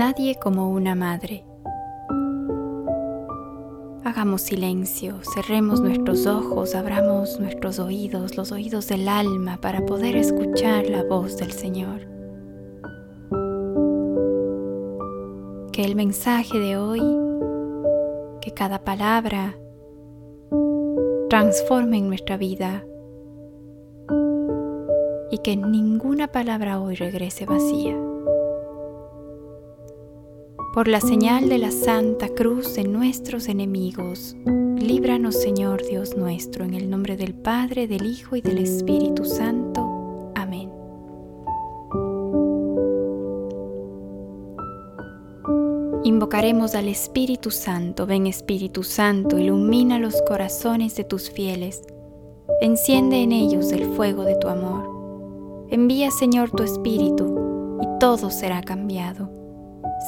Nadie como una madre. Hagamos silencio, cerremos nuestros ojos, abramos nuestros oídos, los oídos del alma para poder escuchar la voz del Señor. Que el mensaje de hoy, que cada palabra transforme en nuestra vida y que ninguna palabra hoy regrese vacía por la señal de la Santa Cruz de nuestros enemigos. Líbranos, Señor Dios nuestro, en el nombre del Padre, del Hijo y del Espíritu Santo. Amén. Invocaremos al Espíritu Santo. Ven Espíritu Santo, ilumina los corazones de tus fieles. Enciende en ellos el fuego de tu amor. Envía, Señor, tu Espíritu, y todo será cambiado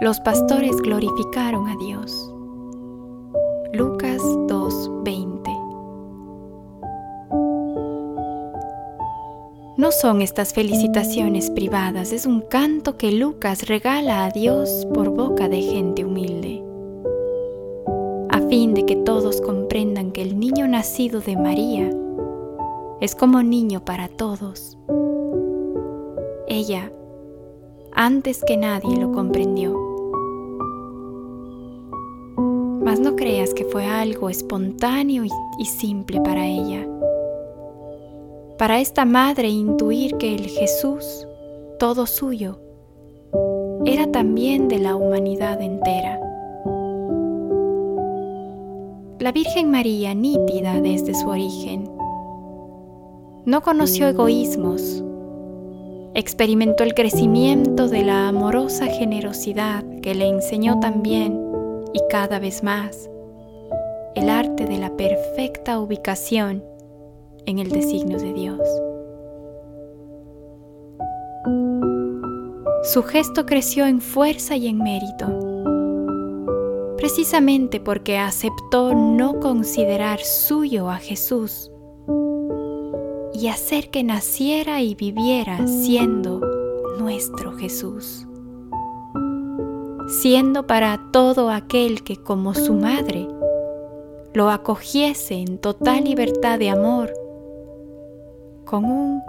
Los pastores glorificaron a Dios. Lucas 2:20 No son estas felicitaciones privadas, es un canto que Lucas regala a Dios por boca de gente humilde, a fin de que todos comprendan que el niño nacido de María es como niño para todos. Ella, antes que nadie, lo comprendió creas que fue algo espontáneo y, simple para ella. Para esta madre intuir que el Jesús, todo suyo, era también de la humanidad entera. La Virgen María, nítida desde su origen, no conoció egoísmos, experimentó el crecimiento de la amorosa generosidad que le enseñó también y cada vez más el arte de la perfecta ubicación en el designio de Dios. Su gesto creció en fuerza y en mérito, precisamente porque aceptó no considerar suyo a Jesús y hacer que naciera y viviera siendo nuestro Jesús siendo para todo aquel que como su madre lo acogiese en total libertad de amor, con un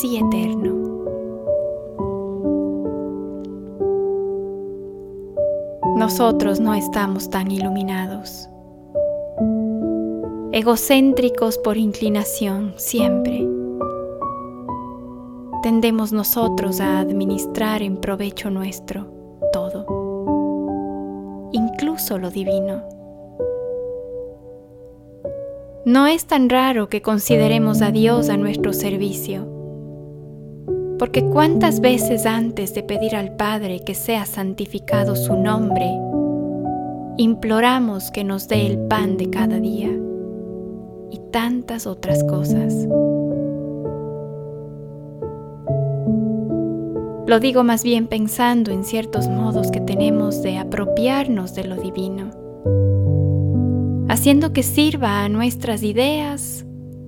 sí eterno. Nosotros no estamos tan iluminados, egocéntricos por inclinación siempre. Tendemos nosotros a administrar en provecho nuestro incluso lo divino. No es tan raro que consideremos a Dios a nuestro servicio, porque cuántas veces antes de pedir al Padre que sea santificado su nombre, imploramos que nos dé el pan de cada día y tantas otras cosas. Lo digo más bien pensando en ciertos modos que tenemos de apropiarnos de lo divino, haciendo que sirva a nuestras ideas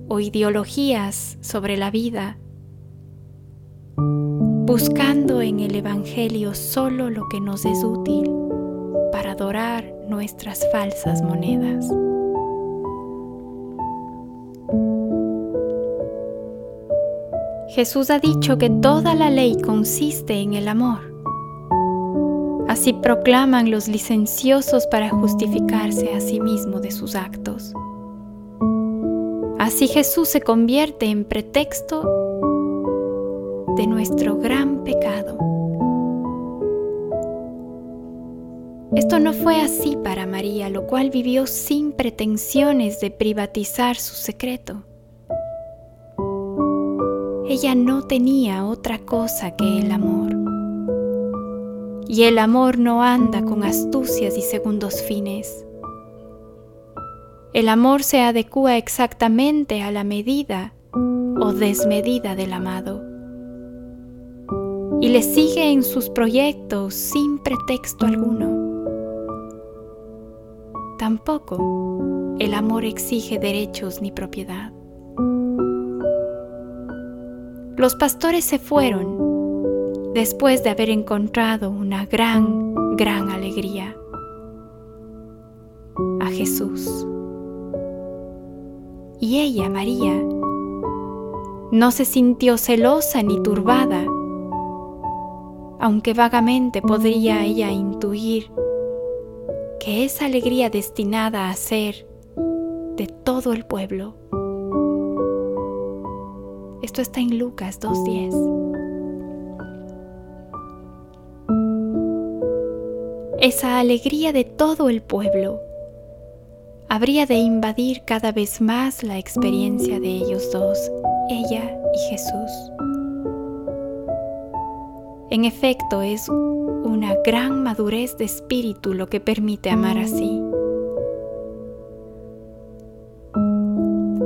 o ideologías sobre la vida, buscando en el Evangelio solo lo que nos es útil para adorar nuestras falsas monedas. Jesús ha dicho que toda la ley consiste en el amor. Así proclaman los licenciosos para justificarse a sí mismos de sus actos. Así Jesús se convierte en pretexto de nuestro gran pecado. Esto no fue así para María, lo cual vivió sin pretensiones de privatizar su secreto ella no tenía otra cosa que el amor. Y el amor no anda con astucias y segundos fines. El amor se adecua exactamente a la medida o desmedida del amado y le sigue en sus proyectos sin pretexto alguno. Tampoco el amor exige derechos ni propiedad. Los pastores se fueron después de haber encontrado una gran, gran alegría a Jesús. Y ella, María, no se sintió celosa ni turbada, aunque vagamente podría ella intuir que esa alegría destinada a ser de todo el pueblo. Esto está en Lucas 2.10. Esa alegría de todo el pueblo habría de invadir cada vez más la experiencia de ellos dos, ella y Jesús. En efecto, es una gran madurez de espíritu lo que permite amar así.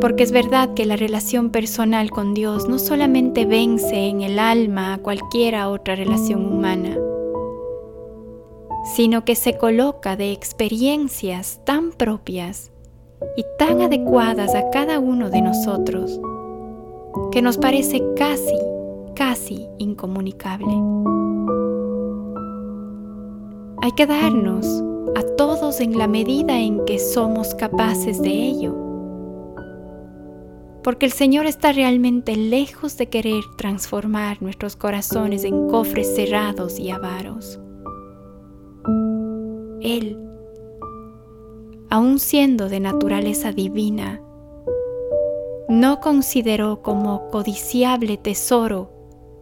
Porque es verdad que la relación personal con Dios no solamente vence en el alma a cualquiera otra relación humana, sino que se coloca de experiencias tan propias y tan adecuadas a cada uno de nosotros que nos parece casi casi incomunicable. Hay que darnos a todos en la medida en que somos capaces de ello, porque el Señor está realmente lejos de querer transformar nuestros corazones en cofres cerrados y avaros. Él, aun siendo de naturaleza divina, no consideró como codiciable tesoro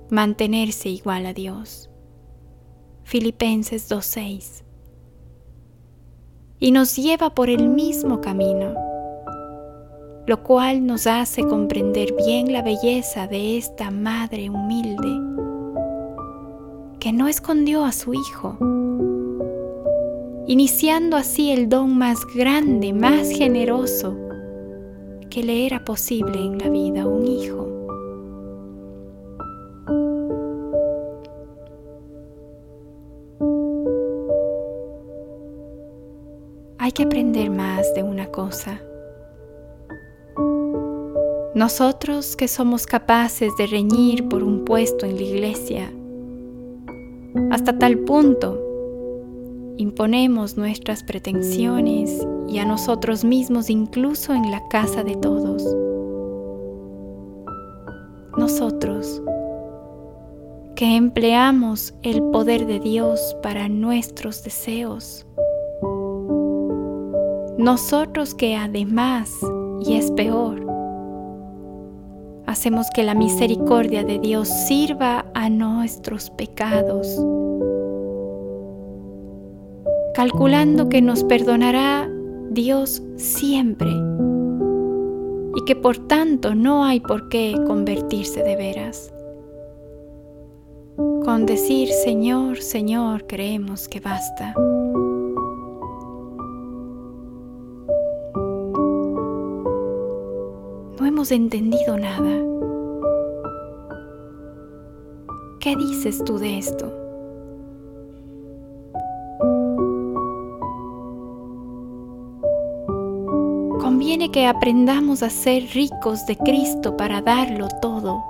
mantenerse igual a Dios. Filipenses 2.6. Y nos lleva por el mismo camino, lo cual nos hace comprender bien la belleza de esta madre humilde, que no escondió a su Hijo, iniciando así el don más grande, más generoso que le era posible en la vida, un Hijo. hay que aprender más de una cosa. Nosotros que somos capaces de reñir por un puesto en la iglesia, hasta tal punto imponemos nuestras pretensiones y a nosotros mismos incluso en la casa de todos. Nosotros que empleamos el poder de Dios para nuestros deseos, nosotros que además, y es peor, hacemos que la misericordia de Dios sirva a nuestros pecados, calculando que nos perdonará Dios siempre y que por tanto no hay por qué convertirse de veras. Con decir Señor, Señor, creemos que basta. Hemos entendido nada. ¿Qué dices tú de esto? Conviene que aprendamos a ser ricos de Cristo para darlo todo,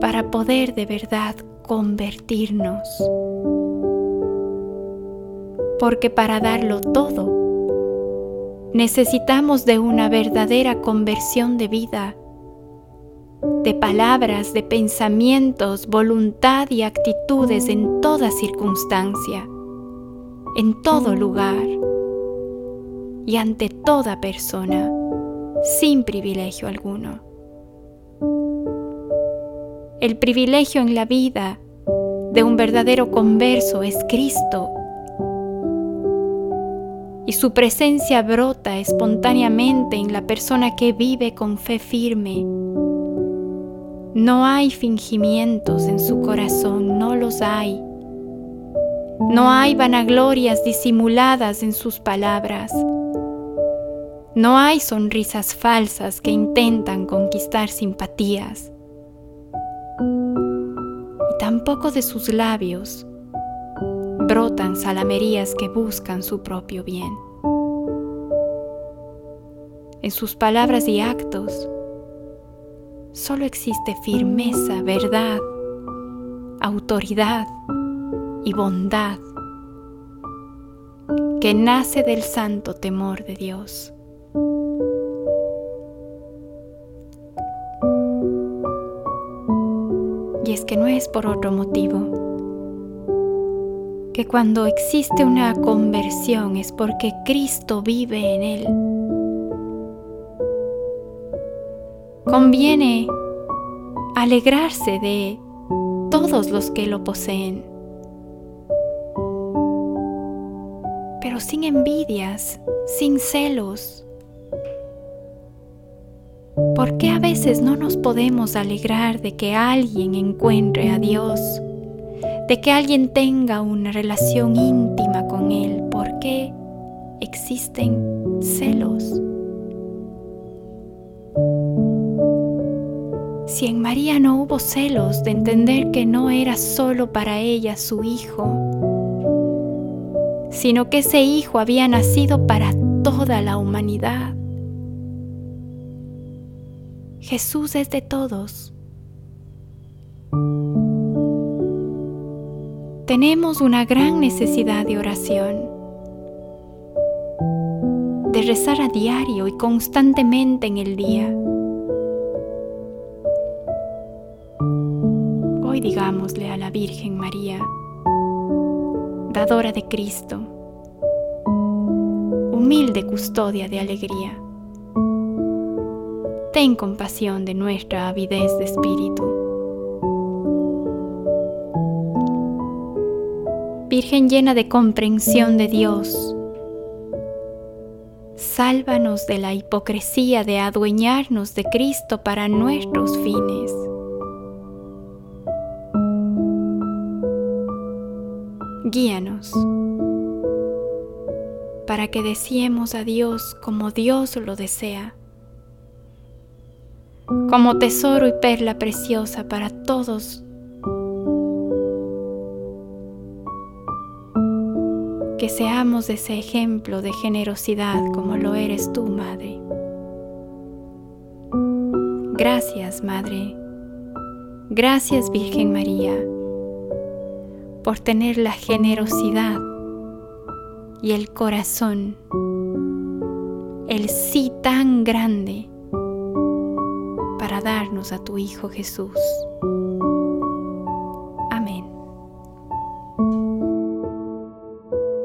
para poder de verdad convertirnos. Porque para darlo todo, Necesitamos de una verdadera conversión de vida, de palabras, de pensamientos, voluntad y actitudes en toda circunstancia, en todo lugar y ante toda persona, sin privilegio alguno. El privilegio en la vida de un verdadero converso es Cristo y su presencia brota espontáneamente en la persona que vive con fe firme, No hay fingimientos en su corazón, no los hay. No hay vanaglorias disimuladas en sus palabras. No hay sonrisas falsas que intentan conquistar simpatías. Y tampoco de sus labios brotan salamerías que buscan su propio bien. En sus palabras y actos solo existe firmeza, verdad, autoridad y bondad que nace del santo temor de Dios. Y es que no es por otro motivo que cuando existe una conversión es porque Cristo vive en él. Conviene alegrarse de todos los que lo poseen, pero sin envidias, sin celos, ¿Por qué a veces no nos podemos alegrar de que alguien encuentre a Dios? De que alguien tenga una relación íntima con Él. ¿Por qué existen celos? Si en María no hubo celos de entender que no era solo para ella su hijo, sino que ese hijo había nacido para toda la humanidad, Jesús es de todos. Tenemos una gran necesidad de oración, de rezar a diario y constantemente en el día. Hoy digámosle a la Virgen María, dadora de Cristo, humilde custodia de alegría ten compasión de nuestra avidez de espíritu. Virgen llena de comprensión de Dios, sálvanos de la hipocresía de adueñarnos de Cristo para nuestros fines. Guíanos para que deseemos a Dios como Dios lo desea como tesoro y perla preciosa para todos. Que seamos ese ejemplo de generosidad como lo eres tú, Madre. Gracias, Madre. Gracias, Virgen María, por tener la generosidad y el corazón, el sí tan grande para darnos a tu Hijo Jesús.